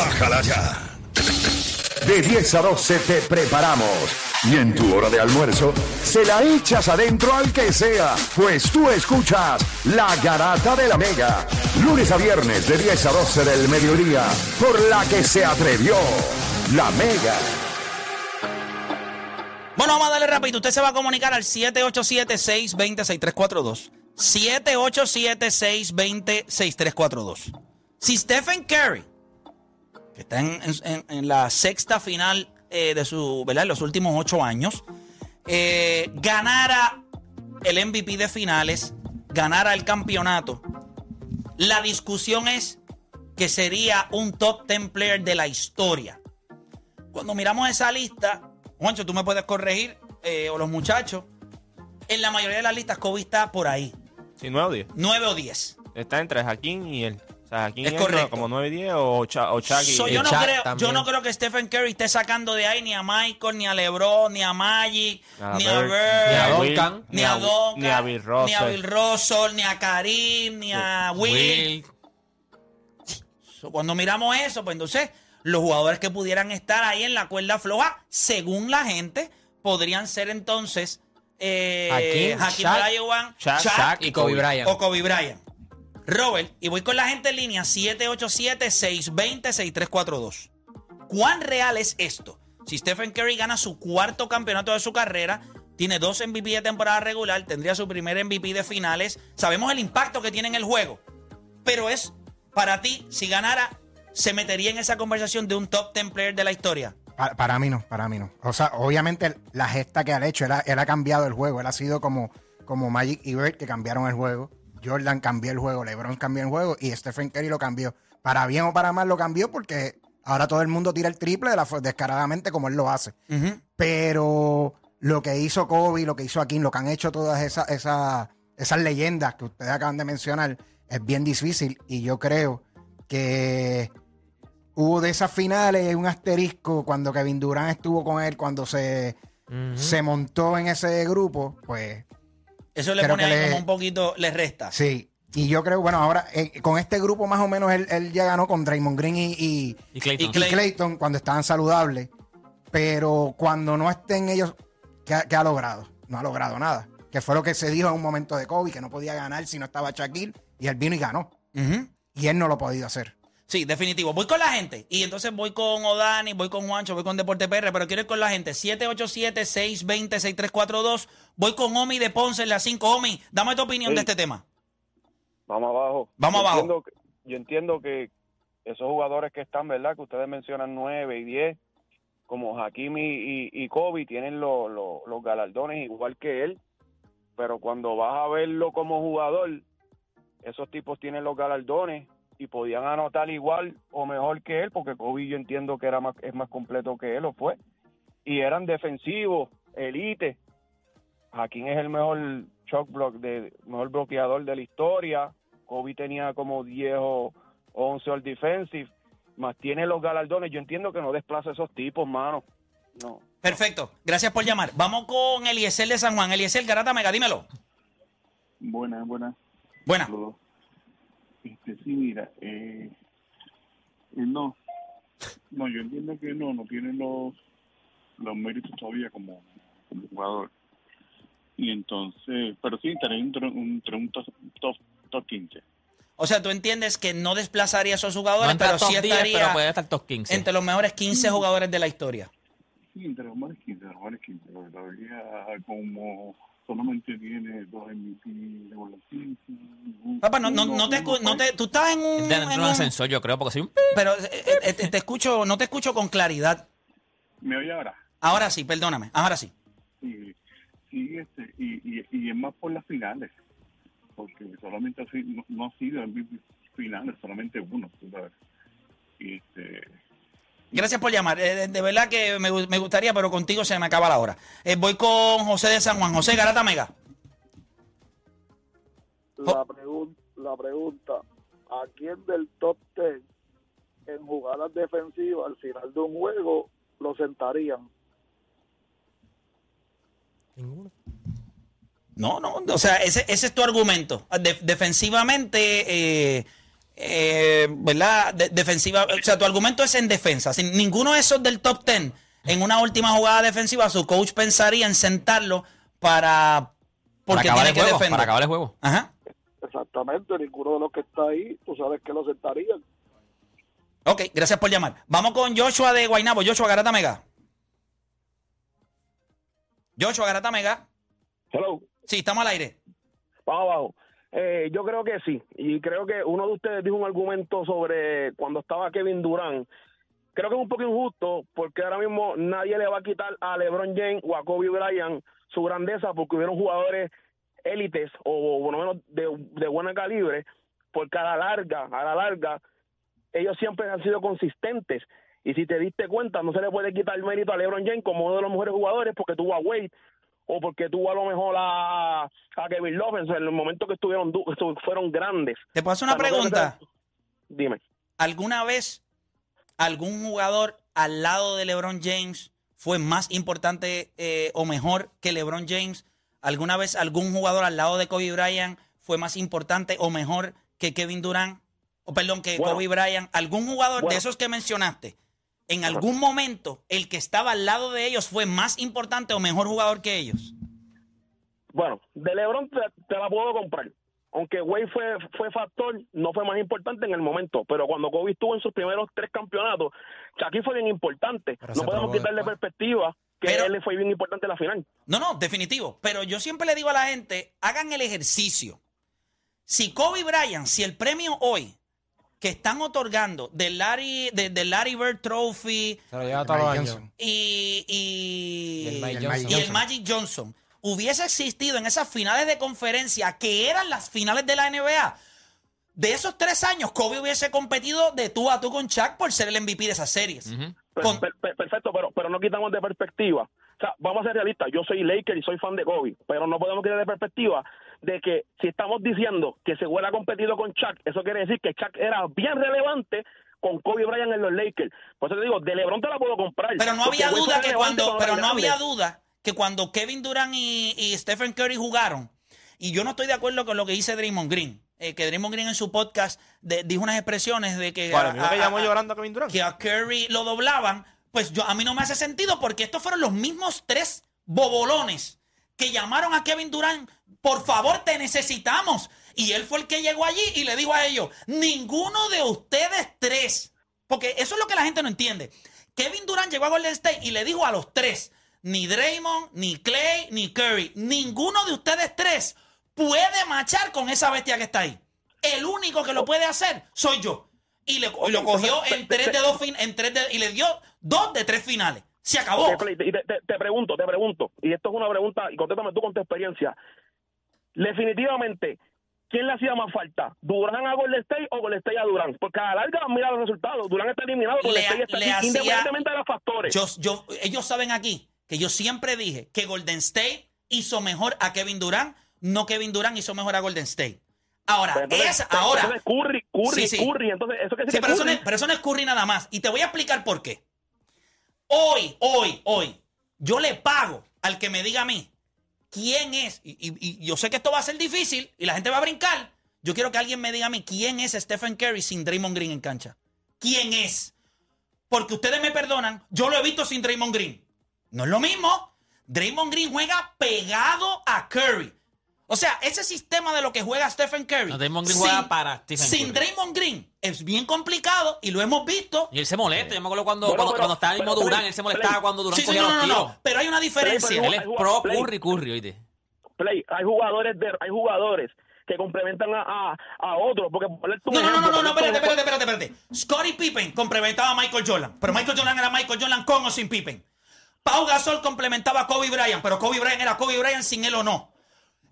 Bájala ya. De 10 a 12 te preparamos. Y en tu hora de almuerzo, se la echas adentro al que sea, pues tú escuchas La Garata de la Mega. Lunes a viernes de 10 a 12 del mediodía, por la que se atrevió La Mega. Bueno, vamos a darle rápido. Usted se va a comunicar al 787-620-6342. 787-620-6342. Si Stephen Curry, que está en, en- en la sexta final eh, de su, ¿verdad? En los últimos ocho años, eh, ganara el MVP de finales, ganara el campeonato, la discusión es que sería un top 10 player de la historia. Cuando miramos esa lista, Juancho, tú me puedes corregir, eh, o los muchachos, en la mayoría de las listas Kobe está por ahí, Sí, 9 o 10. 9 o 10. Está entre Jaquín y él. Sea, Es él, correcto. no, como 9 y 10 o, Cha, o Chucky. So, yo, no creo, yo no creo que Stephen Curry esté sacando de ahí ni a Michael, ni a LeBron, ni a Magic, A ni a Bird, Bird, ni a Duncan, ni a Duncan, ni a Bill Russell. ni a Bill Russell, ni a Karim, ni a Will. Will. So, cuando miramos eso, pues entonces los jugadores que pudieran estar ahí en la cuerda floja, según la gente, podrían ser entonces eh, Shaq, Olajuwon, Shaq, Shaq Shaq Y Kobe Bryant. o Kobe Bryant. Robert, y voy con la gente en línea 787-620-6342. ¿Cuán real es esto? Si Stephen Curry gana su cuarto campeonato de su carrera, tiene dos MVP de temporada regular, tendría su primer MVP de finales, sabemos el impacto que tiene en el juego, pero es para ti, si ganara, se metería en esa conversación de un top 10 player de la historia. Pa- Para, mí no, para mí no. O sea, obviamente la gesta que ha hecho, él ha, él ha cambiado el juego. Él ha sido como, como Magic y Bird que cambiaron el juego. Jordan cambió el juego, LeBron cambió el juego y Stephen Curry lo cambió. Para bien o para mal lo cambió porque ahora todo el mundo tira el triple de la, descaradamente como él lo hace. Pero lo que hizo Kobe, lo que hizo Akin, lo que han hecho todas esas, esas, esas leyendas que ustedes acaban de mencionar, es bien difícil. Y yo creo que hubo de esas finales un asterisco cuando Kevin Durant estuvo con él, cuando se, se montó en ese grupo, pues Eso le Creo pone que ahí le- como un poquito, le resta. sí. Y yo creo, bueno, ahora eh, con este grupo más o menos él, él ya ganó con Draymond Green y, y, Y Clayton. Y y Clay- Clayton cuando estaban saludables. Pero cuando no estén ellos, ¿qué, ha- qué ha logrado? No ha logrado nada. Que fue lo que se dijo en un momento de Kobe, que no podía ganar si no estaba Shaquille. Y él vino y ganó. Ujú. Y él no lo ha podido hacer. Sí, definitivo. Voy con la gente. Y entonces voy con Odani, voy con Juancho, voy con Deporte PR, pero quiero ir con la gente. 787-620-6342. Voy con Omi de Ponce en la 5. Omi, dame tu opinión Sí. de este tema. Vamos abajo. Vamos Yo abajo. Entiendo que- yo entiendo que esos jugadores que están, ¿verdad? Que ustedes mencionan 9 y 10, como Hakimi y, y Kobe, tienen los galardones igual que él. Pero cuando vas a verlo como jugador, esos tipos tienen los galardones y podían anotar igual o mejor que él, porque Kobe yo entiendo que era más, es más completo que él, o fue. Y eran defensivos, elite. Hakim es el mejor shock block, de, mejor bloqueador de la historia. Kobe tenía como 10 o 11 all defensive, más tiene los galardones. Yo entiendo que no desplaza a esos tipos, mano. No. Perfecto. Gracias por llamar. Vamos con Eliezer de San Juan. Eliezer, Garata Mega, dímelo. Buenas, buenas. Buena. Este, sí, mira, eh, eh, no, no, yo entiendo que no, no tiene los, los méritos todavía como, como jugador. Y entonces, pero sí, estaría entre un, entre un top, top, top 15. O sea, tú entiendes que no desplazaría a esos No jugadores, entra pero sí 10, estaría pero puede estar top 15. entre los mejores 15 jugadores de la historia. Sí, entre los mejores 15, los mejores 15, porque todavía como solamente tiene dos MVP de la season, Papá, no, no, no te, no te, tú estás en un, Dentro de en un ascensor, yo creo, porque soy un... pero eh, eh, te, te escucho, no te escucho con claridad. ¿Me oye ahora? Ahora sí, perdóname, ahora sí. Sí, sí este, y, y, y es más por las finales, porque solamente así, no, no ha sido MVP finales, solamente uno, tú sabes. Y este, Gracias por llamar. Eh, de, verdad que me, me gustaría, pero contigo se me acaba la hora. Eh, voy con José de San Juan. José Garata Mega. La, pregun- la pregunta, ¿a quién del top 10 en jugadas defensivas al final de un juego lo sentarían? No, no, o sea, ese, ese es tu argumento. De- defensivamente, eh, eh, ¿verdad? De- defensiva. O sea, tu argumento es en defensa. Si ninguno de esos del top 10 en una última jugada defensiva, su coach pensaría en sentarlo para. Porque para acabar tiene el que juego. defender. Para acabar el juego. Ajá. Exactamente, ninguno de los que está ahí, tú sabes que lo sentarían. Ok, gracias por llamar. Vamos con Joshua de Guaynabo. Joshua Garata Mega. Joshua Garata Mega. Hello, Sí, estamos al aire. vamos abajo. Eh, yo creo que sí, y creo que uno de ustedes dijo un argumento sobre cuando estaba Kevin Durant. Creo que es un poco injusto porque ahora mismo nadie le va a quitar a LeBron James o a Kobe Bryant su grandeza porque hubieron jugadores élites o por lo menos de, de buena calibre, porque a la larga, a la larga, ellos siempre han sido consistentes. Y si te diste cuenta, no se le puede quitar el mérito a LeBron James como uno de los mejores jugadores porque tuvo a Wade o porque tuvo a lo mejor a, a Kevin Love en el momento que estuvieron fueron grandes. Te puedo hacer una pregunta. sea- Dime. ¿Alguna vez algún jugador al lado de LeBron James fue más importante eh, o mejor que LeBron James? ¿Alguna vez algún jugador al lado de Kobe Bryant fue más importante o mejor que Kevin Durant? O perdón, que Bueno. Kobe Bryant. ¿Algún jugador de esos que mencionaste, en algún momento, el que estaba al lado de ellos fue más importante o mejor jugador que ellos? Bueno, de LeBron te, te la puedo comprar. Aunque Wade fue, fue factor, no fue más importante en el momento. Pero cuando Kobe estuvo en sus primeros tres campeonatos, Shaquille fue bien importante. Pero no podemos quitarle después. perspectiva que Pero- él fue bien importante en la final. No, no, definitivo. Pero yo siempre le digo a la gente, hagan el ejercicio. Si Kobe Bryant, si el premio hoy que están otorgando del Larry, de, del Larry Bird Trophy Se lo lleva todos los Mike años. Johnson. y, y, Y el Mike Y el Johnson. y el Magic Johnson hubiese existido en esas finales de conferencia que eran las finales de la NBA, de esos tres años, Kobe hubiese competido de tú a tú con Shaq por ser el MVP de esas series. Ujú. Per- Con- per- per- perfecto, pero, pero no quitamos de perspectiva. O sea, vamos a ser realistas. Yo soy Laker y soy fan de Kobe, pero no podemos quitar de perspectiva de que si estamos diciendo que se hubiera competido con Chuck, eso quiere decir que Chuck era bien relevante con Kobe Bryant en los Lakers. Por eso te digo, de LeBron te la puedo comprar. Pero no había duda que cuando, pero no había duda que cuando Kevin Durant y, y Stephen Curry jugaron, y yo no estoy de acuerdo con lo que dice Draymond Green, eh, que Draymond Green en su podcast de- dijo unas expresiones de que, a, ¿El mismo que a- llamó a- llorando a Kevin Durant? que a Curry lo doblaban, pues yo a mí no me hace sentido porque estos fueron los mismos tres bobolones que llamaron a Kevin Durant, por favor te necesitamos. Y él fue el que llegó allí y le dijo a ellos, ninguno de ustedes tres, porque eso es lo que la gente no entiende. Kevin Durant llegó a Golden State y le dijo a los tres, ni Draymond, ni Clay, ni Curry, ninguno de ustedes tres puede machar con esa bestia que está ahí. El único que lo puede hacer soy yo. Y, le- y lo cogió en tres de dos fin, en tres de- y le dio dos de tres finales. Se acabó. Y te, te- te pregunto, te pregunto, y esto es una pregunta, y contéstame tú con tu experiencia. Definitivamente, ¿quién le hacía más falta? ¿Durán a Golden State o Golden State a Durán? Porque a la larga, mira los resultados. Durán está eliminado, Golden State está aquí, hacía- independientemente de los factores. Yo, yo- ellos saben aquí que yo siempre dije que Golden State hizo mejor a Kevin Durant, no Kevin Durant hizo mejor a Golden State. Ahora, Pero entonces- esa, pero ahora. entonces Curry, Curry, Sí, sí. Curry, entonces eso que Sí, pero eso, no es, pero eso no es Curry nada más. Y te voy a explicar por qué. Hoy, hoy, hoy, yo le pago al que me diga a mí quién es. Y, yo sé que esto va a ser difícil y la gente va a brincar. Yo quiero que alguien me diga a mí quién es Stephen Curry sin Draymond Green en cancha. ¿Quién es? Porque ustedes me perdonan, yo lo he visto sin Draymond Green. No es lo mismo. Draymond Green juega pegado a Curry. O sea, ese sistema de lo que juega Stephen Curry. No, Draymond Green juega para Stephen Sin Curry. Draymond Green es bien complicado y lo hemos visto. Y él se molesta. Yo me acuerdo cuando, Bueno, cuando, pero- cuando estaba el mismo pero- Durán, él se molestaba Play. cuando Durán Sí, sí, cogía no, los no, tiros. no. Pero hay una diferencia. Play, Él es pro Play. Curry Curry, oíste. Play, hay jugadores de, hay jugadores que complementan a, a, a otros. Porque No, no, no, no, no, no, espérate, espérate, espérate, espérate. Scottie Pippen complementaba a Michael Jordan, pero Michael Jordan era Michael Jordan con o sin Pippen. Pau Gasol complementaba a Kobe Bryant, pero Kobe Bryant era Kobe Bryant sin él o no.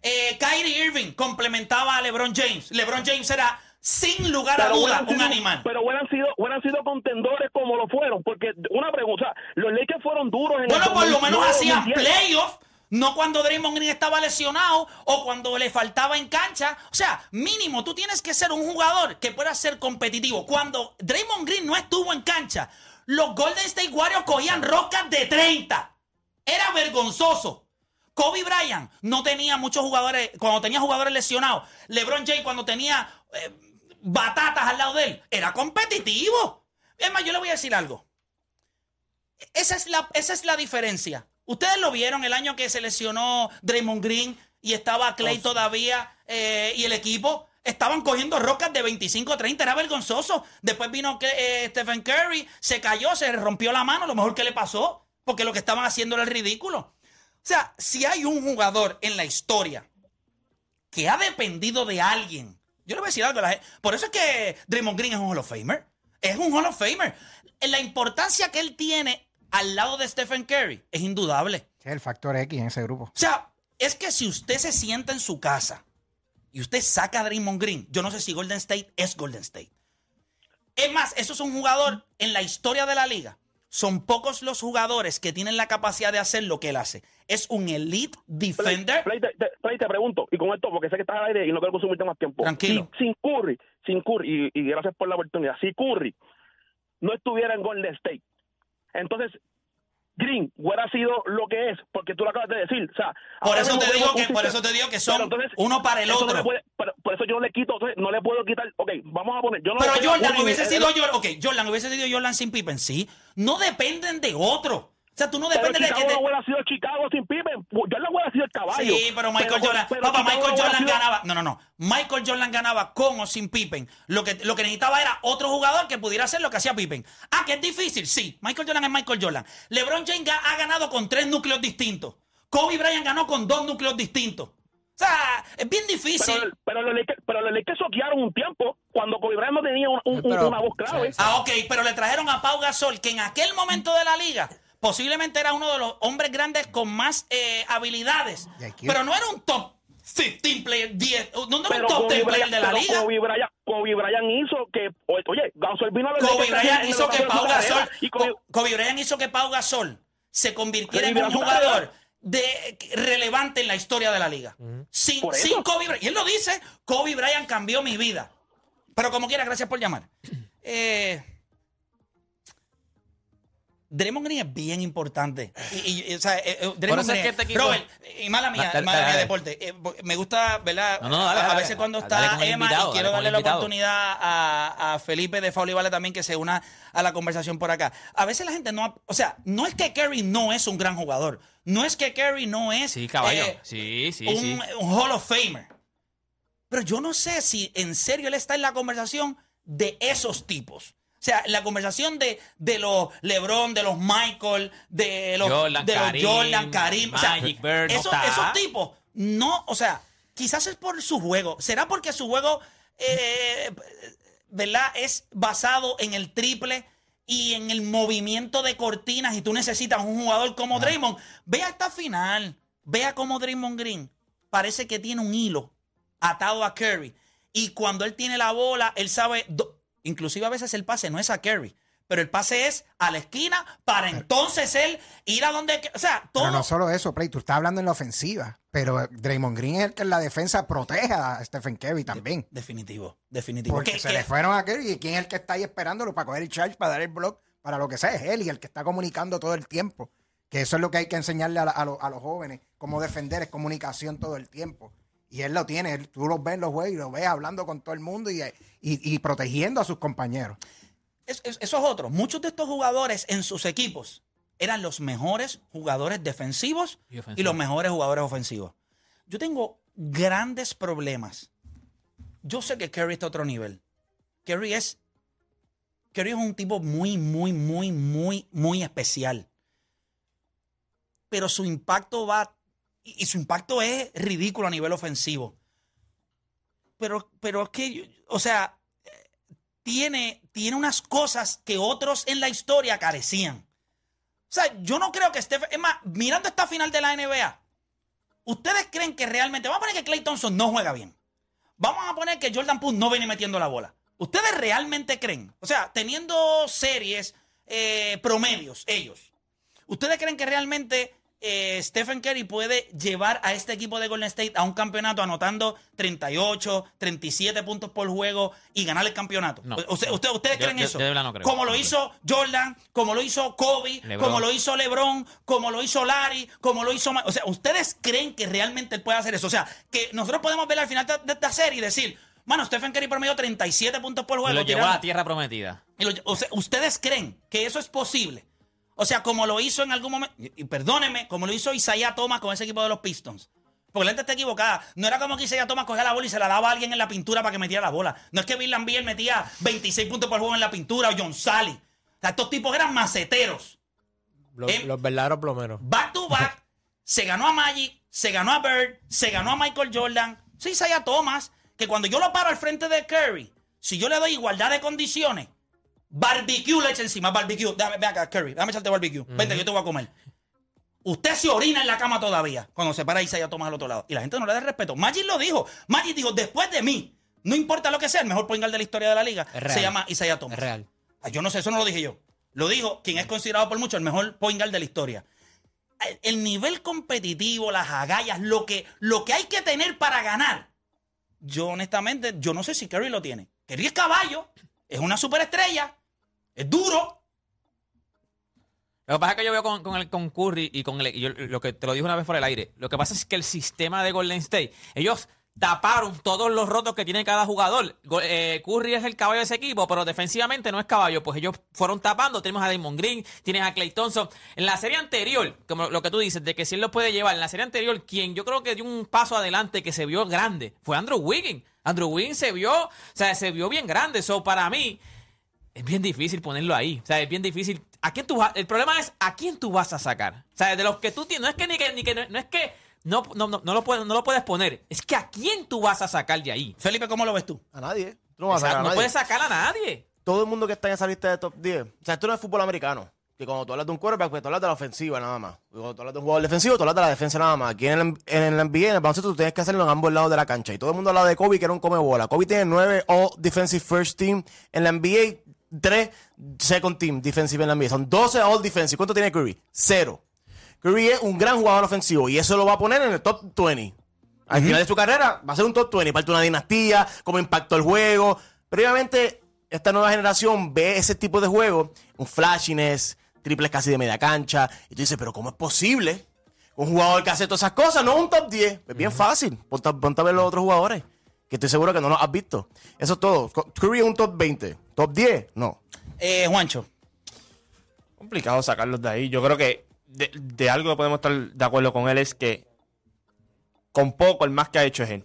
Eh, Kyrie Irving complementaba a LeBron James. LeBron James era sin lugar a duda un animal. Pero hubieran sido, hubieran sido contendores como lo fueron. Porque una pregunta, los Lakers fueron duros en el Bueno, por lo 2009, menos hacían 2010. playoffs. No cuando Draymond Green estaba lesionado o cuando le faltaba en cancha. O sea, mínimo, tú tienes que ser un jugador que pueda ser competitivo. Cuando Draymond Green no estuvo en cancha, los Golden State Warriors cogían rocas de 30. Era vergonzoso. Kobe Bryant no tenía muchos jugadores, cuando tenía jugadores lesionados. LeBron James cuando tenía eh, batatas al lado de él. Era competitivo. Es más, yo le voy a decir algo. Esa es la, esa es la diferencia. Ustedes lo vieron el año que se lesionó Draymond Green y estaba Clay todavía eh, y el equipo. Estaban cogiendo rocas de 25 a 30, era vergonzoso. Después vino eh, Stephen Curry, se cayó, se rompió la mano, lo mejor que le pasó, porque lo que estaban haciendo era el ridículo. O sea, si hay un jugador en la historia que ha dependido de alguien, yo le voy a decir algo a la gente. Por eso es que Draymond Green es un Hall of Famer. Es un Hall of Famer. La importancia que él tiene al lado de Stephen Curry es indudable. Es el factor X en ese grupo. O sea, es que si usted se sienta en su casa y usted saca a Draymond Green, yo no sé si Golden State es Golden State. Es más, eso es un jugador en la historia de la liga. Son pocos los jugadores que tienen la capacidad de hacer lo que él hace. Es un elite defender. Play, te, te- Play, te pregunto, y con esto, porque sé que estás al aire y no quiero consumirte más tiempo. Tranquilo. Si- sin Curry, sin Curry, y, y gracias por la oportunidad, si Curry no estuviera en Golden State, entonces Green hubiera sido lo que es, porque tú lo acabas de decir. O sea, Por eso te digo que por eso te digo que son entonces, uno para el no otro. puede- por eso yo no le quito, entonces, no le puedo quitar. Ok, vamos a poner. Yo no Pero Jordan hubiese sido Jordan. Ok, Jordan hubiese sido Jordan sin Pippen. Sí. No dependen de otro. O sea, tú no Pero dependes de que te- no hubiera sido Chicago sin Pippen. Jordan hubiera sido el caballo. Sí, pero Michael Pero- Jordan. pero papá, Chicago Michael Jordan sido- ganaba. No, no, no. Michael Jordan ganaba con o sin Pippen. Lo que, lo que necesitaba era otro jugador que pudiera hacer lo que hacía Pippen. Ah, que es difícil. Sí. Michael Jordan es Michael Jordan. LeBron James ha ganado con tres núcleos distintos. Kobe Bryant ganó con dos núcleos distintos. O sea, es bien difícil. Pero, pero los Lakers, pero Lakers soquearon un tiempo cuando Kobe Bryant no tenía un- un- Pero- una voz clave. Ah, ok, pero le trajeron a Pau Gasol, que en aquel momento de la liga posiblemente era uno de los hombres grandes con más eh, habilidades. Pero no era un top 15 player, 10, no, no era un top 10 Kobe player de la pero liga. Kobe Bryant, Kobe Bryant hizo que, oye, Gasol vino a los Kobe Lakers Bryant hizo que Pau Gasol, y Kobe- Kobe Bryant hizo que Pau Gasol se convirtiera en un jugador de, relevante en la historia de la liga. Sin, Por eso. sin Kobe Bryant. Y él lo dice, Kobe Bryant cambió mi vida. Pero como quiera, gracias por llamar. Eh, Draymond Green es bien importante. Y, y- o sea, eh, eh, Draymond eso es Green- que este equipo- Robert, y mala mía, Dale, mala dale, mía, dale. deporte. Eh, me gusta, ¿verdad? No, no, a, veces cuando está Emma, invitado, y quiero darle la oportunidad a, a Felipe de Faula Iguala también que se una a la conversación por acá. A veces la gente no, o sea, no es que Kerry no es un gran jugador, no es que Kerry no es Sí, caballo. eh, sí, sí, un, sí. un Hall of Famer. Pero yo no sé si en serio él está en la conversación de esos tipos. O sea, la conversación de, de los LeBron, de los Michael, de los Jordan, de los Karim, Jordan, Karim. o sea, Bird, esos, tipos, no, o sea, quizás es por su juego. ¿Será porque su juego, eh, ¿verdad? Es basado en el triple y en el movimiento de cortinas y tú necesitas un jugador como Draymond. Vea esta final. Vea cómo Draymond Green parece que tiene un hilo atado a Curry. Y cuando él tiene la bola, él sabe, inclusive a veces el pase no es a Curry, pero el pase es a la esquina para entonces él ir a donde, o sea, todo. Pero no solo eso, Play, tú estás hablando en la ofensiva, pero Draymond Green es el que en la defensa proteja a Stephen Curry también. Definitivo, definitivo. Porque ¿Qué- se qué- le fueron a Curry y quién es el que está ahí esperándolo para coger el charge, para dar el block, para lo que sea, es él y el que está comunicando todo el tiempo. Que eso es lo que hay que enseñarle a, la- a los- a los jóvenes, cómo defender, es comunicación todo el tiempo. Y él lo tiene, él- tú lo ves en los juegos y lo ves hablando con todo el mundo y, y- y protegiendo a sus compañeros. Es- es- eso es otro. Muchos de estos jugadores en sus equipos eran los mejores jugadores defensivos Y y los mejores jugadores ofensivos. Yo tengo grandes problemas. Yo sé que Curry está a otro nivel. Curry es, Curry es un tipo muy, muy, muy, muy, muy especial. Pero su impacto va, y su impacto es ridículo a nivel ofensivo. Pero, pero es que, o sea, tiene, tiene unas cosas que otros en la historia carecían. O sea, yo no creo que Stephen. Es más, mirando esta final de la NBA, ¿ustedes creen que realmente. Vamos a poner que Clay Thompson no juega bien. Vamos a poner que Jordan Poole no viene metiendo la bola. ¿Ustedes realmente creen? O sea, teniendo series eh, promedios, ellos. ¿Ustedes creen que realmente eh, Stephen Curry puede llevar a este equipo de Golden State a un campeonato anotando 38, 37 puntos por juego y ganar el campeonato? No. O sea, ¿usted- ¿Ustedes Yo- creen yo- eso? yo de verdad no creo. Como lo No hizo Jordan, como lo hizo Kobe, LeBron. como lo hizo LeBron, como lo hizo Larry, como lo hizo... Ma- O sea, ¿ustedes creen que realmente él puede hacer eso? O sea, que nosotros podemos ver al final de esta serie y decir, Mano, Stephen Curry promedió 37 puntos por juego. Lo llevó a la tierra prometida. y lo- o sea, ¿Ustedes creen que eso es posible? O sea, como lo hizo en algún momento, y, perdónenme, como lo hizo Isaiah Thomas con ese equipo de los Pistons. Porque la gente está equivocada. No era como que Isaiah Thomas cogía la bola y se la daba a alguien en la pintura para que metiera la bola. No es que Bill Lambier metía 26 puntos por juego en la pintura o John Sally. O sea, estos tipos eran maceteros. Los, Eh, los verdaderos plomeros. Back to back, se ganó a Magic, se ganó a Bird, se ganó a Michael Jordan. Sí, Isaiah Thomas, que cuando yo lo paro al frente de Curry, si yo le doy igualdad de condiciones, barbecue le echa encima, barbecue. Déjame, ven acá, Curry, déjame echarte barbecue. Vente, yo te voy a comer. Usted se orina en la cama todavía cuando se para Isaiah Thomas al otro lado. Y la gente no le da respeto. Magic lo dijo. Magic dijo, después de mí, no importa lo que sea, el mejor point guard de la historia de la liga Es real. se llama Isaiah Thomas. Es real. Ah, Yo no sé, eso no lo dije yo. Lo dijo quien es considerado por muchos el mejor point guard de la historia. El, el nivel competitivo, las agallas, lo que, lo que hay que tener para ganar. Yo honestamente, yo no sé si Curry lo tiene. Curry es caballo, es una superestrella, es duro. Lo que pasa es que yo veo con, con el, con Curry y con el, yo lo que te lo dije una vez por el aire. Lo que pasa es que el sistema de Golden State, ellos taparon todos los rotos que tiene cada jugador. Eh, Curry es el caballo de ese equipo, pero defensivamente no es caballo. Pues ellos fueron tapando. Tenemos a Damon Green, tienes a Clay Thompson. En la serie anterior, como lo que tú dices, de que si él lo puede llevar, en la serie anterior, quien yo creo que dio un paso adelante que se vio grande fue Andrew Wiggins. Andrew Wiggins se vio, o sea, se vio bien grande. Eso para mí, es bien difícil ponerlo ahí. O sea, es bien difícil. ¿A quién tú vas? El problema es a quién tú vas a sacar. O sea, de los que tú tienes. No es que ni que, ni que no, no es que no, no, no, no lo puedes, no lo puedes poner. Es que a quién tú vas a sacar de ahí. Felipe, ¿cómo lo ves tú? A nadie. Tú no vas a O sea, sacar a no nadie. puedes sacar a nadie. Todo el mundo que está en esa lista de top 10. O sea, esto no es fútbol americano. Que cuando tú hablas de un quarterback, pues tú hablas de la ofensiva nada más. Y cuando tú hablas de un jugador defensivo, tú hablas de la defensa nada más. Aquí en el, en el NBA, en el baloncesto, tú tienes que hacerlo en ambos lados de la cancha. Y todo el mundo habla de Kobe, que era un come bola. Kobe tiene nueve All Defensive First Team en la NBA, tres Second Team Defensive en la NBA. Son 12 All Defensive. ¿Cuánto tiene Curry? Cero. Curry es un gran jugador ofensivo y eso lo va a poner en el top 20. Al final de su carrera va a ser un top 20, parte de una dinastía, cómo impactó el juego. Pero obviamente esta nueva generación ve ese tipo de juego, un flashiness, triples casi de media cancha, y tú dices, pero ¿cómo es posible? Un jugador que hace todas esas cosas, no un top 10. Es bien fácil. Ponte, ponte a ver los otros jugadores, que estoy seguro que no los has visto. Eso es todo. Curry es un top 20. ¿Top 10? No. Eh, Juancho. complicado sacarlos de ahí. Yo creo que de, de algo que podemos estar de acuerdo con él es que con poco el más que ha hecho es él.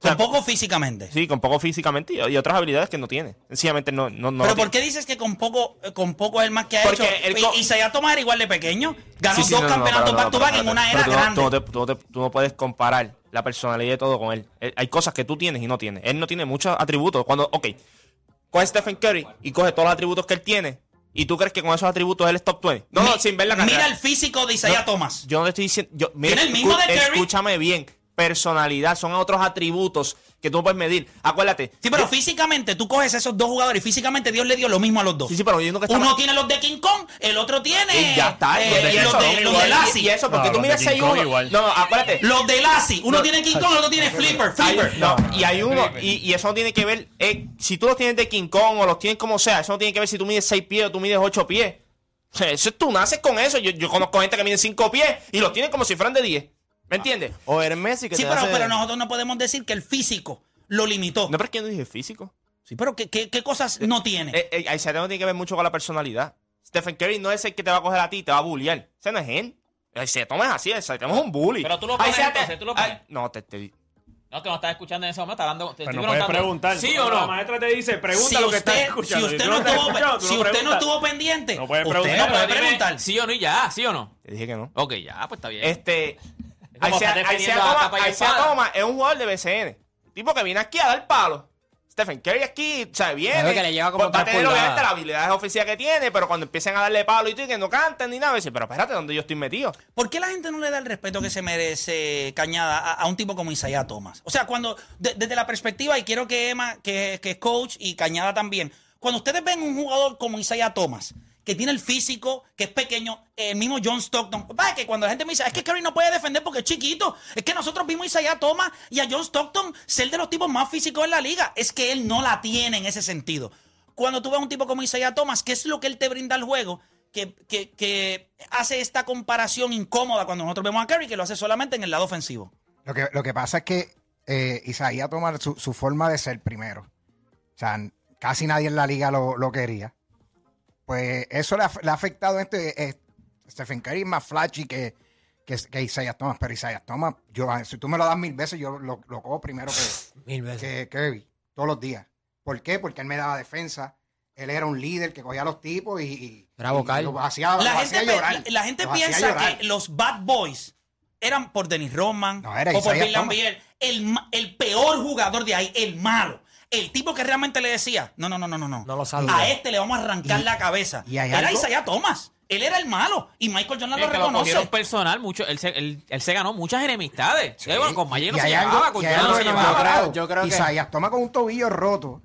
Con poco físicamente. Sí, con poco físicamente y, y otras habilidades que no tiene. Sencillamente no, no, no Pero ¿por qué dices que con poco, eh, con poco es el más que ha Porque hecho? Y- co- Isaiah Thomas era igual de pequeño. Ganó Sí, sí, dos no, campeonatos back to back en una era grande. Tú no, te- tú no te- tú no puedes comparar la personalidad y todo con él. Eh, Hay cosas que tú tienes y no tienes. Él no tiene muchos atributos. Cuando, ok, coge Stephen Curry y coge todos los atributos que él tiene y tú crees que con esos atributos él es top 20. No, no, sin ver la carrera. Mira el físico de Isaiah Thomas. Yo no le estoy diciendo. Yo, mira, Tiene el mismo de escu- Curry. Escúchame bien. Personalidad, son otros atributos que tú no puedes medir. Acuérdate. Sí, pero Yo- físicamente tú coges esos dos jugadores y físicamente Dios le dio lo mismo a los dos. Sí, sí, pero yo nunca estaba- Uno tiene los de King Kong, el otro tiene. Y ya está. eh, y, los eso, de, los de Lassie. y eso, porque No, tú miras de King 6 Kong 1 igual. No, no, acuérdate. Los de Lassie. Uno No. tiene King Kong, el otro tiene Flipper. Hay- Flipper. no, y hay uno, y, y eso no tiene que ver, eh, si tú los tienes de King Kong o los tienes como sea, eso no tiene que ver si tú mides 6 pies o tú mides 8 pies. Eso tú naces con eso. Yo, yo conozco gente que mide 5 pies y los tienen como si fueran de 10. ¿Me entiendes? O eres Messi que Sí, te pero, hace- pero nosotros no podemos decir que el físico lo limitó. No, pero es que yo no dije físico. Sí, pero ¿qué, qué, qué cosas no tiene? Eh, eh, Isaiah no tiene que ver mucho con la personalidad. Stephen Curry no es el que te va a coger a ti y te va a bullear. Ese no es él. Isaiah Thomas es así, Thomas es un bully. Pero tú lo pones, entonces, tú lo pones. Ay, no, te, te- No, que no estás escuchando en ese momento, está hablando. Te Pero estoy no puedes preguntando. preguntar. ¿Sí o La no? maestra te dice, pregunta si lo que estás escuchando. si Y usted tú no, estás estuvo, escuchando, tú si no usted no preguntas. estuvo pendiente, No puede usted preguntar. no Pero puede dime, preguntar. ¿Sí o no y ya? ¿Sí o no? te dije que no. Ok, ya, pues está bien. Este. Thomas, es un jugador de BCN. Tipo que viene aquí a dar palo. Stephen Curry aquí, o sea, viene. Claro que le lleva como pues va a tener obviamente pulgadas. la habilidad ofensiva que tiene, pero cuando empiecen a darle palo y tú y que no canten ni nada, dice, pero espérate, ¿dónde yo estoy metido? ¿Por qué la gente no le da el respeto que se merece Cañada a, a un tipo como Isaiah Thomas? O sea, cuando, de- desde la perspectiva, y quiero que Emma, que, que es coach, y Cañada también, cuando ustedes ven un jugador como Isaiah Thomas, que tiene el físico, que es pequeño, el mismo John Stockton, va, que cuando la gente me dice, es que Curry no puede defender porque es chiquito, es que nosotros vimos a Isaiah Thomas y a John Stockton ser de los tipos más físicos en la liga, es que él no la tiene en ese sentido. Cuando tú ves a un tipo como Isaiah Thomas, ¿qué es lo que él te brinda al juego? Que, que- hace esta comparación incómoda cuando nosotros vemos a Curry, que lo hace solamente en el lado ofensivo. Lo que, lo que pasa es que eh, Isaías Thomas, su, su forma de ser primero. O sea, casi nadie en la liga lo, lo quería. Pues eso le ha, le ha afectado a este. eh, Stephen Curry es más flashy que, que, que Isaiah Thomas. Pero Isaiah Thomas, yo, si tú me lo das mil veces, yo lo, lo cojo primero que, Mil veces. que Curry, todos los días. ¿Por qué? Porque él me daba defensa. Él era un líder que cogía a los tipos y, y- los hacía, La los gente, hacía pe- llorar. la, la gente Los piensa que los Bad Boys eran por Dennis Rodman No, era o por Bill. Lambier. El, ma- el peor jugador de ahí, el malo. El tipo que realmente le decía, no, no, no, no, no, no. No lo saluda. A este le vamos a arrancar la cabeza. y hay Era algo- Isaiah Thomas. Él era el malo. Y Michael Jordan Es lo que lo reconoce. cogieron personal, mucho, él, se, él, él se ganó muchas enemistades. Sí. Bueno, con Magic no Y se llevaba, algo- con Jordan no se no llevaba. creo- yo creo que- Isaías toma con un tobillo roto.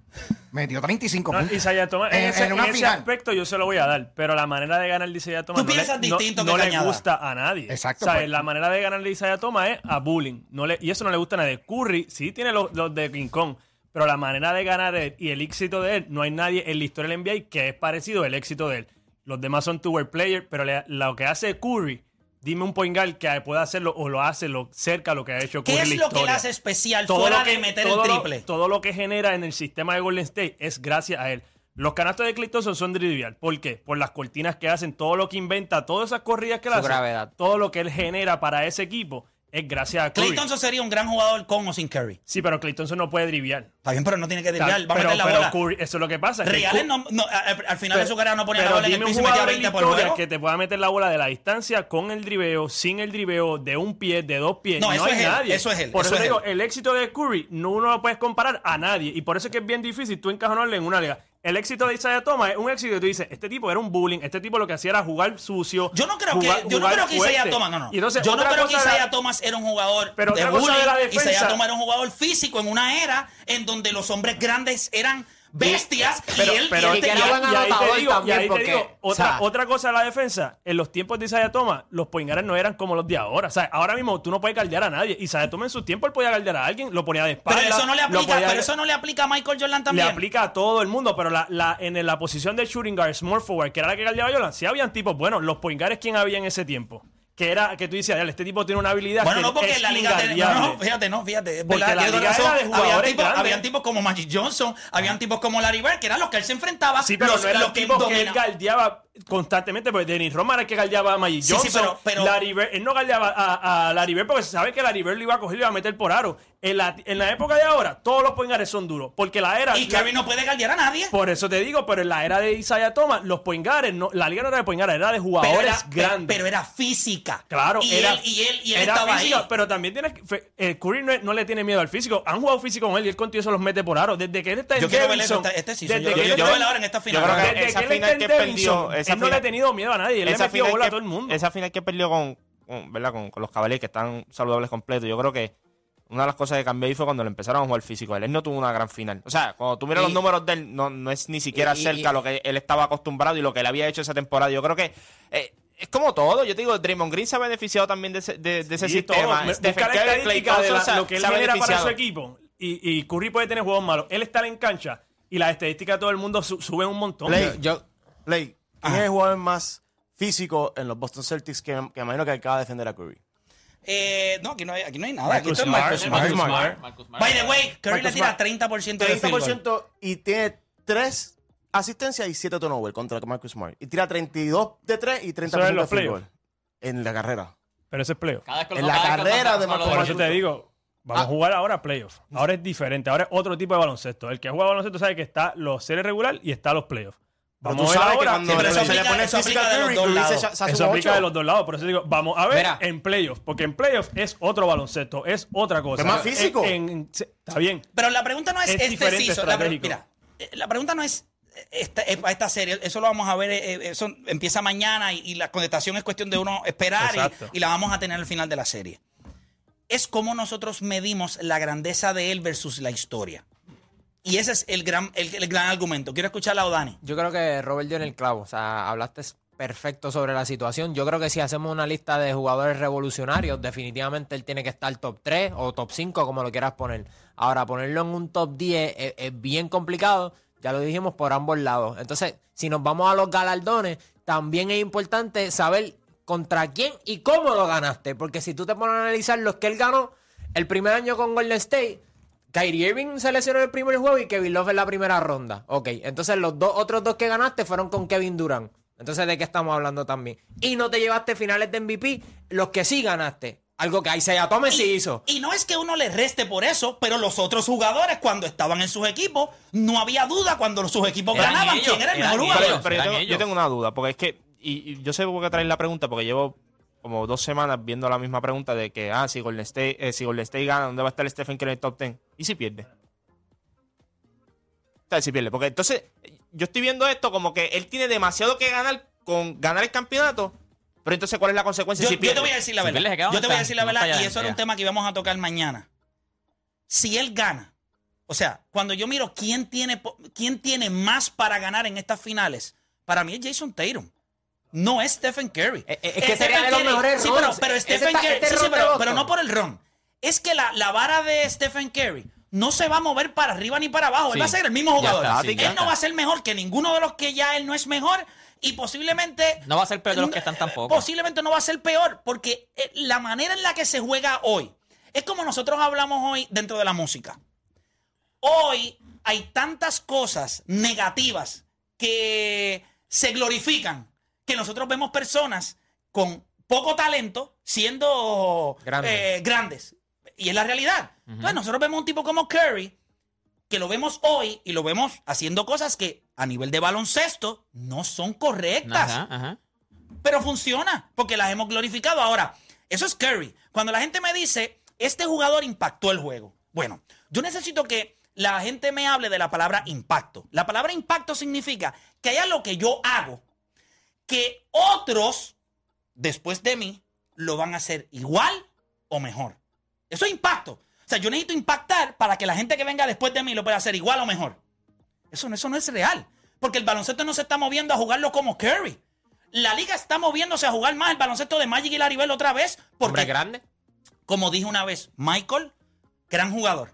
Metió 35 No, puntos. Isaiah Thomas, en, En- ese, en una en ese final. aspecto yo se lo voy a dar, pero la manera de ganar de Isaiah Thomas Tú no, piensas le, no- distinto no que le gusta a nadie. Exacto, O sea, pues. la manera de ganar de Isaiah Thomas es a bullying. No le, y eso no le gusta a nadie. Curry sí tiene los, los de King Kong, pero la manera de ganar él y el éxito de él, no hay nadie en la historia del NBA que es parecido al éxito de él. Los demás son two-way players, pero le- lo que hace Curry, dime un point guard que pueda hacerlo o lo hace lo, cerca a lo que ha hecho Curry ¿Qué en es la lo que le hace especial Todo fuera lo que- de meter todo el lo- triple? todo lo que genera en el sistema de Golden State es gracias a él. Los canastos de Klay Thompson son trivial. ¿Por qué? Por las cortinas que hacen, todo lo que inventa, todas esas corridas que Su hace, gravedad. todo lo que él genera para ese equipo es gracias a Curry. Clay Thompson sería un gran jugador con o sin Curry. Sí, pero Klay Thompson no puede driviar. Está bien, pero no tiene que driblar. Va a pero, meter la pero bola. Curry, eso es lo que pasa. que Allen no, no, al, al final de su carrera no ponía la bola en el piso y metía jugador en la 20 por juego. que te pueda meter la bola de la distancia con el driveo, sin el driveo, de un pie, de dos pies. No, No, eso hay es él, nadie. eso es él, Por eso eso, es digo, él. el éxito de Curry no uno lo puedes comparar a nadie. Y por eso es que es bien difícil tú encajonarle en una liga. El éxito de Isaiah Thomas es un éxito que tú dices, este tipo era un bullying, este tipo lo que hacía era jugar sucio. Yo no creo jugar- que, yo no creo que Isaiah. Thomas, no, no. Y entonces, yo no creo que Isaiah Thomas era un jugador Pero de bullying. de la defensa- Isaiah Thomas era un jugador físico en una era en donde los hombres grandes eran bestias Pero, y él, pero- y él tenía- buen y ahí te anotador digo, y también, porque, digo, o otra, sea- otra cosa de la defensa, en los tiempos de Isaiah Thomas, los poingares no eran como los de ahora. O sea, ahora mismo tú no puedes guardiar a nadie. Isaiah Thomas en su tiempo él podía guardiar a alguien, lo ponía de espalda. pero eso no le aplica, podía- pero eso no le aplica a Michael Jordan le también. aplica a todo el mundo, pero la, la, en la posición de shooting guard, small forward, que era la que guardiaba Jordan, sí habían tipos buenos. Los point guards, ¿quién había en ese tiempo? Que era que tú decías, "Dale, este tipo tiene una habilidad Bueno, que no, porque es en la liga de, no, inguardiable". no, fíjate, no, fíjate. es Porque verdad, la tienes liga razón. era de habían, tipos, habían tipos como Magic Johnson, habían tipos como Larry Bird, que eran los que él se enfrentaba. Sí, pero los, no eran los tipos que él galdeaba constantemente, porque Dennis Roma era el que galdeaba a Magic Sí, sí, Johnson. pero- pero- Larry Bird- él no galdeaba a, a Larry Bird porque se sabe que Larry Bird lo iba a coger y lo iba a meter por aro. En la, en la época de ahora, todos los poingares son duros, porque la era... Y Curry no puede galdear a nadie. por eso te digo, pero en la era de Isaiah Thomas, los poingares, no, la liga no era de poingares, era de Pero jugadores era, grandes. pero era física. Claro, y era, él, y él, y él era estaba físico, ahí. pero también tienes que- fe- eh, Curry no, no le tiene miedo al físico. Han jugado físico con él y él contigo se los mete por aro. Desde que él está en Yo quiero ver eso este season. desde Yo- que yo- él yo está voy a en- esta final. Yo creo que desde esa que él final está que perdió, esa él no le final- ha tenido miedo a nadie. Él le esa final bola a que- todo el mundo. Esa final que perdió con, con, ¿verdad? con, con los Cavaliers que están saludables completos. Yo creo que una de las cosas que cambió ahí fue cuando le empezaron a jugar físico. Él, él no tuvo una gran final. O sea, cuando tú miras Y- los números de él, no, no es ni siquiera y- y- cerca a lo que él estaba acostumbrado y lo que él había hecho esa temporada. Yo creo que eh, es como todo. Yo te digo, Draymond Green se ha beneficiado también de ese, de, de ese Sí, sistema. Stephen Curry, de la- o sea, lo que él ha genera para su beneficiado. equipo. Y, y Curry puede tener juegos malos. Él está en cancha y las estadísticas de todo el mundo su- suben un montón. Play, Yo, Play, ¿quién es el jugador más físico en los Boston Celtics que, que imagino que acaba de defender a Curry? Eh, no, aquí no hay, aquí no hay nada. Aquí Marcus está Marcus Smart, Smart. Marcus Smart. Marcus Smart. By the way, Curry le Marcus tira Smart. 30% de field goal. 30% y tiene 3 asistencias y 7 turnovers contra Marcus Smart. Y tira 32 de 3 y 30% Eso es de los field playoffs. goal. En la carrera. Pero ese es playoff. En la carrera de cuando Marco Por eso te digo, vamos a jugar ahora playoffs. Ahora es diferente, ahora es otro tipo de baloncesto. El que juega baloncesto sabe que está los series regular y está los playoffs. Vamos tú a ver que ahora. cuando Sí, se le aplica- pone eso física aplica a de los dos se, lados. se Eso aplica de los dos lados. Por eso digo, vamos a ver Mira. en playoffs. Porque en playoffs es otro baloncesto, es otra cosa. Es más físico. En- en- se- está bien. Pero la pregunta no es, Es este la, estratégico. mira, eh, la pregunta no es esta, esta serie, eso lo vamos a ver, eh, eh, eso empieza mañana y, y la contestación es cuestión de uno esperar y, y la vamos a tener al final de la serie. Es cómo nosotros medimos la grandeza de él versus la historia. Y ese es el gran, el, el gran argumento. Quiero escuchar a Dani. yo creo que Robert dio en el clavo. O sea, hablaste perfecto sobre la situación. Yo creo que si hacemos una lista de jugadores revolucionarios, definitivamente él tiene que estar top 3 o top 5, como lo quieras poner. Ahora, ponerlo en un top 10 es, es bien complicado. Ya lo dijimos por ambos lados. Entonces, si nos vamos a los galardones, también es importante saber contra quién y cómo lo ganaste. Porque si tú te pones a analizar los que él ganó, El primer año con Golden State, Kyrie Irving se lesionó en el primer juego y Kevin Love en la primera ronda. Ok, entonces los dos otros dos que ganaste fueron con Kevin Durant. Entonces, ¿de qué estamos hablando también? Y no te llevaste finales de MVP, los que sí ganaste. Algo que Isaiah Thomas sí hizo. Y no es que uno le reste por eso, pero los otros jugadores, cuando estaban en sus equipos, no había duda cuando sus equipos Eran ganaban ellos, quién era el mejor jugador. Pero yo tengo, yo ellos. tengo una duda, porque es que, y, y yo sé por qué traer la pregunta, porque llevo como dos semanas viendo la misma pregunta de que, ah, si Golden State, eh, si Golden State gana, ¿dónde va a estar Stephen Curry en el top 10? ¿Y si pierde? Si pierde, porque entonces yo estoy viendo esto como que él tiene demasiado que ganar con ganar el campeonato, pero entonces ¿cuál es la consecuencia Yo, si yo pierde? te voy a decir la verdad. Yo te voy a decir la no verdad, y eso era un tema que íbamos a tocar mañana. Si él gana, o sea, cuando yo miro quién tiene, quién tiene más para ganar en estas finales, para mí es Jason Tatum. No es Stephen Curry. Eh, eh, es que sería de los mejores Sí, pero, pero Stephen Curry. este sí, sí, pero, no por el ron. Es que la, la vara de Stephen Curry no se va a mover para arriba ni para abajo. Sí. Él va a ser el mismo jugador. está, él no va a ser mejor que ninguno de los que ya él no es mejor. Y posiblemente No va a ser peor de los que están tampoco. Posiblemente no va a ser peor, porque eh, la manera en la que se juega hoy es como nosotros hablamos hoy dentro de la música. Hoy hay tantas cosas negativas que se glorifican que nosotros vemos personas con poco talento siendo Grande. eh, grandes. Y es la realidad. Entonces nosotros vemos un tipo como Curry que lo vemos hoy y lo vemos haciendo cosas que a nivel de baloncesto no son correctas. Ajá, ajá. Pero funciona, porque las hemos glorificado. Ahora, eso es Curry. Cuando la gente me dice, este jugador impactó el juego. Bueno, yo necesito que la gente me hable de la palabra impacto. La palabra impacto significa que haya lo que yo hago, que otros, después de mí, lo van a hacer igual o mejor. Eso es impacto. O sea, yo necesito impactar para que la gente que venga después de mí lo pueda hacer igual o mejor. Eso, no- eso no es real. Porque el baloncesto no se está moviendo a jugarlo como Curry. La liga está moviéndose a jugar más el baloncesto de Magic y Larry Bird otra vez. Porque, Hombre grande. como dije una vez, Michael, gran jugador.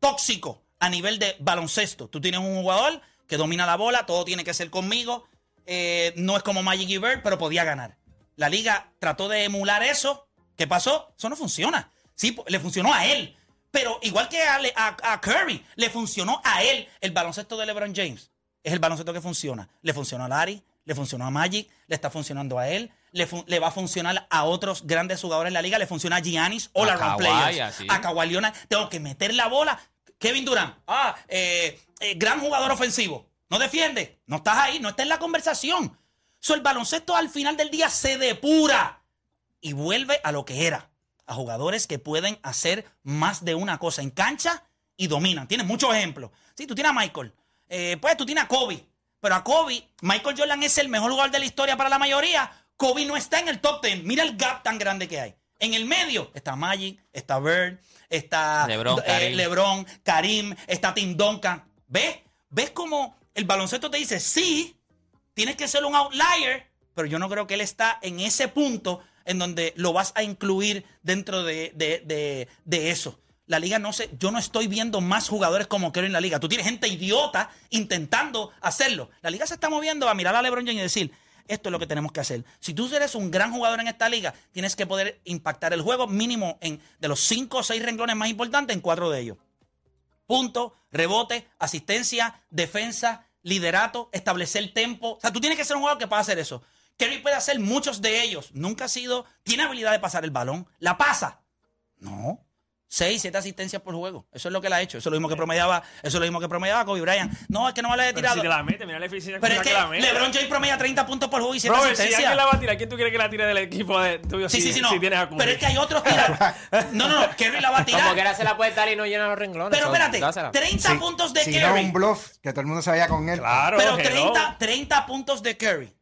Tóxico a nivel de baloncesto. Tú tienes un jugador que domina la bola, todo tiene que ser conmigo. Eh, no es como Magic y Bird, pero podía ganar. La liga trató de emular eso. ¿Qué pasó? Eso no funciona. Sí, le funcionó a él. Pero igual que a, Le- a- a Curry, le funcionó a él el baloncesto de LeBron James. Es el baloncesto que funciona. Le funcionó a Larry, le funcionó a Magic, le está funcionando a él, le, va a funcionar a otros grandes jugadores en la liga, le funciona a Giannis, all A around Kawhi, players, a Kawhi Leonard. Tengo que meter la bola. Kevin Durant, ah, eh, eh, gran jugador ofensivo. No defiende, no estás ahí, no está en la conversación. So, el baloncesto al final del día se depura y vuelve a lo que era. A jugadores que pueden hacer más de una cosa en cancha y dominan. Tienes muchos ejemplos. Sí, tú tienes a Michael. Eh, pues tú tienes a Kobe. Pero a Kobe, Michael Jordan es el mejor jugador de la historia para la mayoría. Kobe no está en el top 10. Mira el gap tan grande que hay. En el medio está Magic, está Bird, está LeBron, eh, Karim. LeBron, Karim, está Tim Duncan. ¿Ves? ¿Ves cómo el baloncesto te dice, sí, tienes que ser un outlier, pero yo no creo que él está en ese punto en donde lo vas a incluir dentro de, de- de- eso. La liga no sé, yo no estoy viendo más jugadores como Curry en la liga. Tú tienes gente idiota intentando hacerlo. La liga se está moviendo a mirar a LeBron James y decir, esto es lo que tenemos que hacer. Si tú eres un gran jugador en esta liga, tienes que poder impactar el juego mínimo en de los cinco o seis renglones más importantes en cuatro de ellos. Punto, rebote, asistencia, defensa, liderato, establecer tempo. O sea, tú tienes que ser un jugador que pueda hacer eso. Kerry puede hacer muchos de ellos. Nunca ha sido. Tiene habilidad de pasar el balón. ¿La pasa? No. Seis, siete asistencias por juego. Eso es lo que él ha hecho. Eso es lo mismo que promediaba, eso es lo mismo que promediaba Kobe Bryant. No, es que no vale de Pero tirado. si te la mete, mira la eficiencia Pero con es que que la mete. LeBron James promedia 30 puntos por juego y 7 Robert, si asistencias. alguien la va a tirar, ¿quién tú quieres que la tire del equipo de tuyo? Sí, si, sí, sí, no. si tienes a Curry? Pero es que hay otros tiradores. No, no, no. Kerry la va a tirar. Como quiera se la puede dar y no llena los renglones. Pero espérate, dásela. 30 Sí, puntos de si no Kerry. un bluff, que todo el mundo se vaya con él. Claro, Pero hello. 30, 30 puntos de Curry.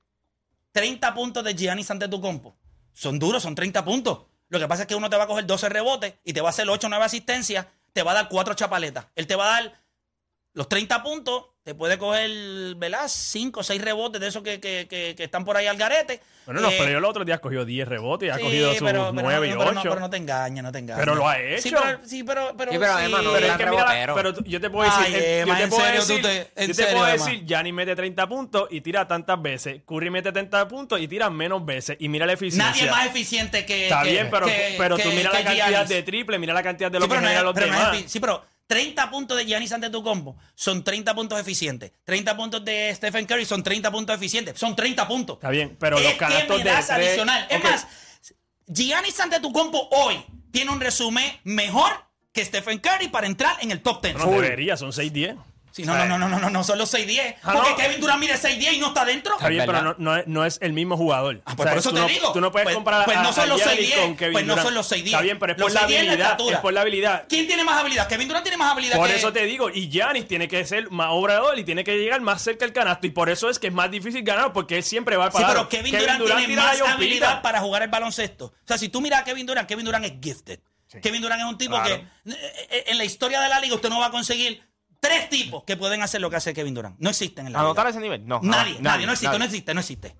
30 puntos de Giannis Antetokounmpo. Son duros, son 30 puntos. Lo que pasa es que uno te va a coger 12 rebotes y te va a hacer 8 o 9 asistencias, te va a dar 4 chapaletas. Él te va a dar los 30 puntos te puede coger, ¿verdad? Cinco o seis rebotes de esos que, que, que, que están por ahí al garete. Bueno, no, Eh, pero yo los otros días cogió 10 rebotes y ha sí, cogido sus pero- pero 9 y no, 8. pero no, pero no te engañes, no te engañes. Pero lo ha hecho. Sí, pero, sí, pero, pero, Sí, pero sí. Emma no Pero es que mira, pero yo te puedo decir, Ay, eh, Emma, yo te en puedo serio, decir, te- en yo te serio, puedo Emma. decir, Gianni mete 30 puntos y tira tantas veces, Curry mete 30 puntos y tira menos veces y mira la eficiencia. Nadie es más eficiente que. Está que- bien, pero, que- pero tú mira la cantidad Giannis. de triple, mira la cantidad de lo Sí, que pero generan los pero demás. sí, pero 30 puntos de Giannis Antetokounmpo son 30 puntos eficientes. 30 puntos de Stephen Curry son 30 puntos eficientes. Son 30 puntos. Está bien, pero es los que canastos me de das tres- adicional. Es Ok. más, Giannis Antetokounmpo hoy tiene un resumen mejor que Stephen Curry para entrar en el top 10. No debería, son 6-10. Sí, no, no, no, no, no, no, no, son los 6-10. Ah, porque no. Kevin Durant mide 6-10 y no está dentro. Está bien, pero no, no es, no es el mismo jugador. Ah, pues por eso tú te no, digo. Tú no puedes Pues- comparar pues a, no son a los Giannis 6'10, con Kevin pues no Durant. son los 6'10. Está bien, pero es Los por la 6'10 es la habilidad. estatura. Es por la habilidad. ¿Quién tiene más habilidad? Kevin Durant tiene más habilidad Por que eso te digo, y Giannis tiene que ser más obrador y tiene que llegar más cerca al canasto. Y por eso es que es más difícil ganar, porque él siempre va Sí, para pero Kevin, Durant, tiene más habilidad para jugar el baloncesto. O sea, si tú miras a Kevin Durant, Kevin Durant es gifted. Kevin Durant es un tipo Claro. que eh, eh, en la historia de la liga usted no va a conseguir tres tipos que pueden hacer lo que hace Kevin Durant. No existen en la ¿Anotar ese nivel? No. Nadie, nadie, no existe, nadie. no existe, no existe.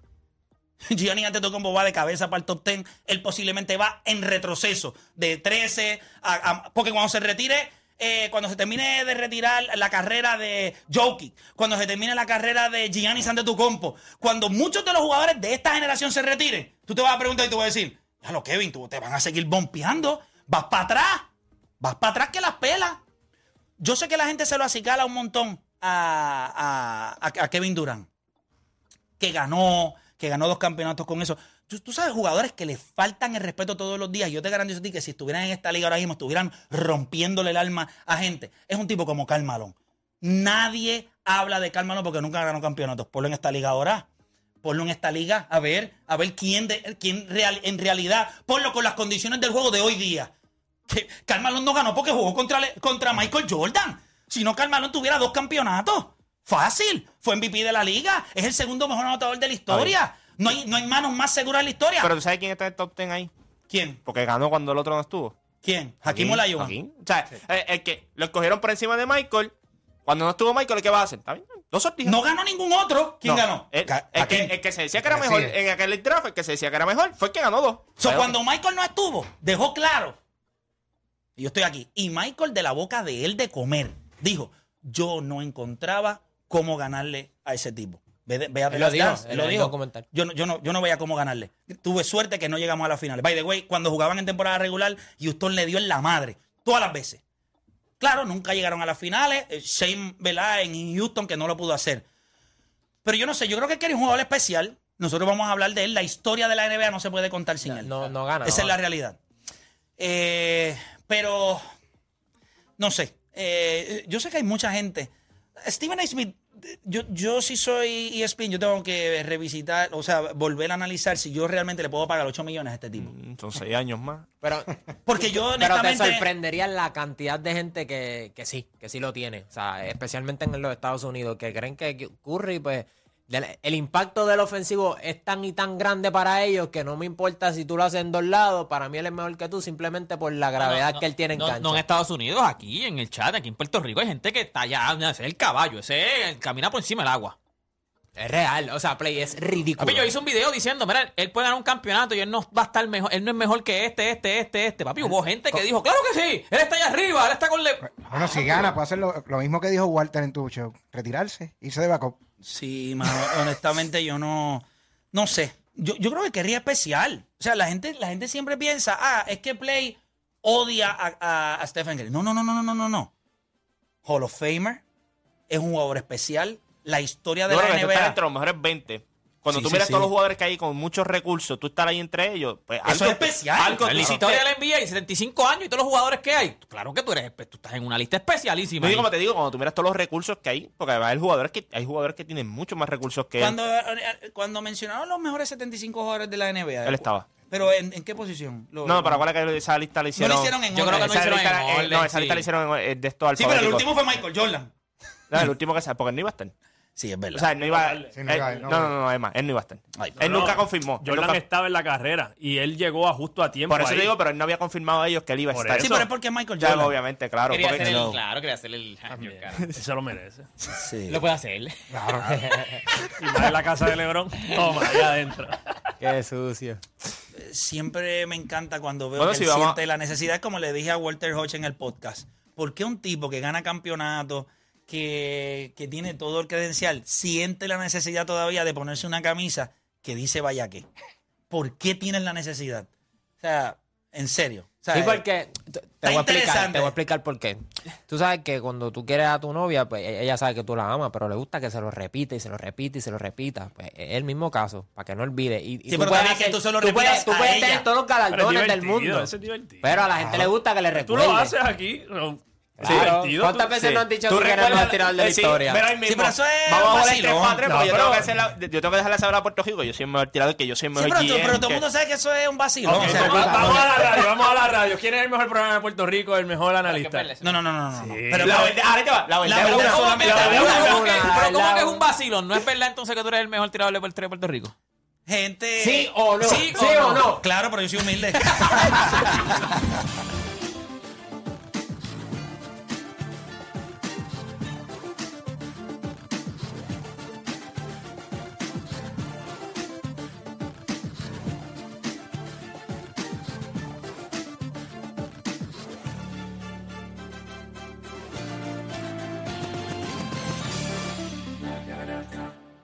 Gianni Antetokounmpo va de cabeza para el top 10. Él posiblemente va en retroceso de 13 a, a- porque cuando se retire eh, cuando se termine de retirar la carrera de Jokic, cuando se termine la carrera de Giannis Antetokounmpo, cuando muchos de los jugadores de esta generación se retiren, tú te vas a preguntar y te vas a decir, lo Kevin, tú te van a seguir bompeando, vas para atrás, vas para atrás que las pelas. Yo sé que la gente se lo acicala un montón a, Kevin Durant que ganó, que ganó dos campeonatos con eso. Tú, tú sabes, jugadores que le faltan el respeto todos los días. Yo te garantizo a ti que si estuvieran en esta liga ahora mismo, estuvieran rompiéndole el alma a gente. Es un tipo como Karl Malone. Nadie habla de Karl Malone porque nunca ganó campeonatos. Ponlo en esta liga ahora. Ponlo en esta liga a ver, a ver quién, de, quién real, en realidad, ponlo con las condiciones del juego de hoy día. Que Karl Malone no ganó porque jugó contra, contra Michael Jordan. Si no, Karl Malone tuviera dos campeonatos. Fácil. Fue MVP de la liga. Es el segundo mejor anotador de la historia. No hay, no hay manos más seguras en la historia. Pero tú sabes quién está en el top 10 ahí. ¿Quién? Porque ganó cuando el otro no estuvo. ¿Quién? Hakim Olajuwon. Hakim. O sea, eh, el, que lo escogieron por encima de Michael. Cuando no estuvo Michael, ¿qué va a hacer? ¿Está bien? Dos sortijas. No ganó ningún otro. ¿Quién No, ganó? El, que, Hakim. el que se decía que era mejor en aquel draft, el que se decía que era mejor, fue el que ganó dos. So, cuando Michael no estuvo, dejó claro. Y Yo estoy aquí. Y Michael, de la boca de él de comer, dijo: Yo no encontraba cómo ganarle a ese tipo. Ve, de- ve a Él lo dijo él lo dijo. Yo no, yo, no, yo no veía cómo ganarle. Tuve suerte que no llegamos a la final. By the way, cuando jugaban en temporada regular, Houston le dio en la madre. Todas las veces. Claro, nunca llegaron a las finales. Eh, Shane, ¿verdad? En Houston, que no lo pudo hacer. Pero yo no sé, yo creo que es un jugador especial. Nosotros vamos a hablar de él. La historia de la NBA no se puede contar sin él. No, no gana. Esa no es la realidad. Eh, pero, no sé. Eh, yo sé que hay mucha gente. Steven A. Smith, yo, yo sí soy ESPN, yo tengo que revisitar, o sea, volver a analizar si yo realmente le puedo pagar 8 millones a este tipo. Mm, Son seis años más. Pero, Porque yo pero te honestamente... sorprendería la cantidad de gente que, que sí, que sí lo tiene. O sea, especialmente en los Estados Unidos, que creen que Curry, pues, el impacto del ofensivo es tan y tan grande para ellos que no me importa si tú lo haces en dos lados, para mí él es mejor que tú simplemente por la gravedad No, no, que él tiene en no, cancha. No en Estados Unidos, aquí en el chat, aquí en Puerto Rico, hay gente que está allá, ese es el caballo, ese es- camina por encima del agua. Es real, o sea, Play es ridículo. Papi, yo hice un video diciendo, mira, él puede ganar un campeonato y él no va a estar mejor, él no es mejor que este, este, este, este. Papi, hubo gente que dijo, claro que sí, él está allá arriba, él está con... Le Bueno, si gana, puede hacer lo, lo mismo que dijo Walter en tu show. Retirarse, irse de backup. Sí, mano, honestamente yo no, no sé. Yo, yo creo que querría especial. O sea, la gente, la gente siempre piensa, ah, es que Play odia a, a- a Stephen Curry. No, no, no, no, no, no, no. Hall of Famer es un jugador especial. La historia de Yo creo la que tú estás NBA. entre los mejores 20. Cuando Sí, tú sí, miras sí. todos los jugadores que hay con muchos recursos, tú estar ahí entre ellos, pues Eso es especial. Algo la historia del NBA, 75 años y todos los jugadores que hay. Claro que tú eres, tú estás en una lista especialísima. No, y ahí. como te digo, cuando tú miras todos los recursos que hay, porque hay jugadores que hay jugadores que tienen mucho más recursos que él. Cuando, eh, cuando mencionaron los mejores 75 jugadores de la NBA. Él estaba. Pero ¿en, en qué posición? Lo- No, pero acuérdate que esa lista la hicieron. hicieron en Yo creo que no esa hicieron lista, en eh, no, orden, esa sí. lista la hicieron en- eh, de estos Sí, pero el último fue Michael Jordan. No, el último que sea, porque no iba a estar. Sí, es verdad. O sea, él no iba, Sí, no él- no no, no, no, más, él no iba a estar. Ay, él No, nunca no. confirmó. Jordan nunca- estaba en la carrera y él llegó a justo a tiempo. por eso ahí. te digo, pero él no había confirmado a ellos que él iba a estar. sí, pero es porque Michael Ya, Jordan. obviamente, claro. Quería porque- hacer el, no. claro, quería hacer el año, se lo merece. Sí. Lo puede hacer. Y más en la casa de Lebron. Toma, ahí adentro. Qué sucio. siempre me encanta cuando veo Bueno, que si él vamos a- siente la necesidad, como le dije a Walter Hodge en el podcast. ¿Por qué un tipo que gana campeonato, que, que tiene todo el credencial, siente la necesidad todavía de ponerse una camisa que dice vaya qué? ¿Por qué tienes la necesidad? O sea, en serio. O sea, Sí, porque te, te voy a explicar, te voy a explicar por qué. Tú sabes que cuando tú quieres a tu novia, pues e- ella sabe que tú la amas, pero le gusta que se lo repite y se lo repite y se lo repita. Pues es el mismo caso, para que no olvide. Y, tú pero puedes que tú se lo tú puedes, tú tener todos los galardones del mundo. Pero a la gente le gusta que le Tú recuerde. lo haces aquí. Es Claro. ¿Cuántas tú- veces Sí. nos han dicho Tú que eres el recuerdas- mejor tirador de la eh, sí, historia? pero ahí mismo, Sí, pero eso es Vamos a jugar el vacilón. 3 3 No, porque yo, pero- tengo que hacer la- yo tengo que dejarle saber a Puerto Rico yo soy el mejor tirador, que yo soy el Sí, mejor pero, tú- GM, pero todo el mundo sabe que eso es un vacilón. Ok, o sea, vamos, vamos a la radio, vamos a la radio. ¿Quién es el mejor programa de Puerto Rico? El mejor analista. no, no, no, no, no. no. Pero, La pero- verdad, ahora te va, la verdad, La verdad solamente- la la verdad, verdad- una- ¿Cómo que- una- pero ¿cómo la- que es un vacilón? ¿No es verdad entonces que tú eres el mejor tirador de Puerto de Puerto Rico? gente. Sí o no. Sí Sí o o no. Claro, pero yo soy humilde.